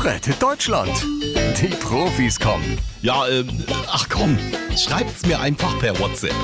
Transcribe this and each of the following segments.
Rettet Deutschland. Die Profis kommen. Ja, ähm, ach komm, schreibt's mir einfach per WhatsApp.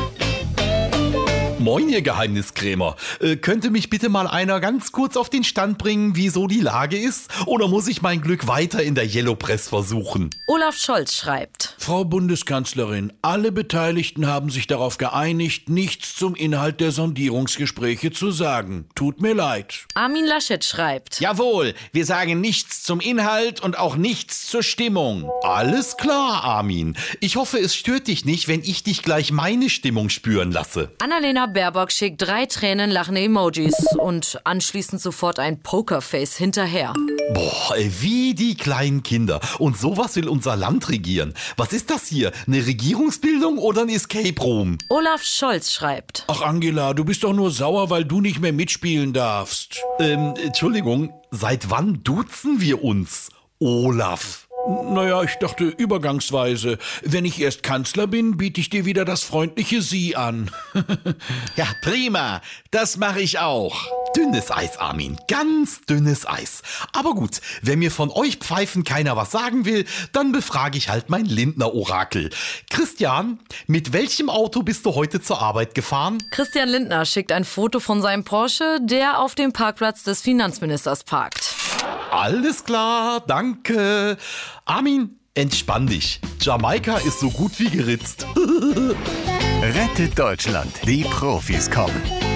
Moin, ihr Geheimniskrämer. Äh, könnte mich bitte mal einer ganz kurz auf den Stand bringen, wie so die Lage ist? Oder muss ich mein Glück weiter in der Yellow Press versuchen? Olaf Scholz schreibt. Frau Bundeskanzlerin, alle Beteiligten haben sich darauf geeinigt, nichts zum Inhalt der Sondierungsgespräche zu sagen. Tut mir leid. Armin Laschet schreibt. Jawohl, wir sagen nichts zum Inhalt und auch nichts zur Stimmung. Alles klar, Armin. Ich hoffe, es stört dich nicht, wenn ich dich gleich meine Stimmung spüren lasse. Annalena Baerbock schickt drei Tränen lachende Emojis und anschließend sofort ein Pokerface hinterher. Boah, ey, wie die kleinen Kinder. Und sowas will unser Land regieren. Was ist das hier? Eine Regierungsbildung oder ein Escape Room? Olaf Scholz schreibt. Ach Angela, du bist doch nur sauer, weil du nicht mehr mitspielen darfst. Ähm, Entschuldigung, seit wann duzen wir uns? Olaf. Naja, ich dachte übergangsweise. Wenn ich erst Kanzler bin, biete ich dir wieder das freundliche Sie an. Ja, prima. Das mache ich auch. Dünnes Eis, Armin. Ganz dünnes Eis. Aber gut, wenn mir von euch Pfeifen keiner was sagen will, dann befrage ich halt mein Lindner-Orakel. Christian, mit welchem Auto bist du heute zur Arbeit gefahren? Christian Lindner schickt ein Foto von seinem Porsche, der auf dem Parkplatz des Finanzministers parkt. Alles klar, danke. Armin, entspann dich. Jamaika ist so gut wie geritzt. Rettet Deutschland. Die Profis kommen.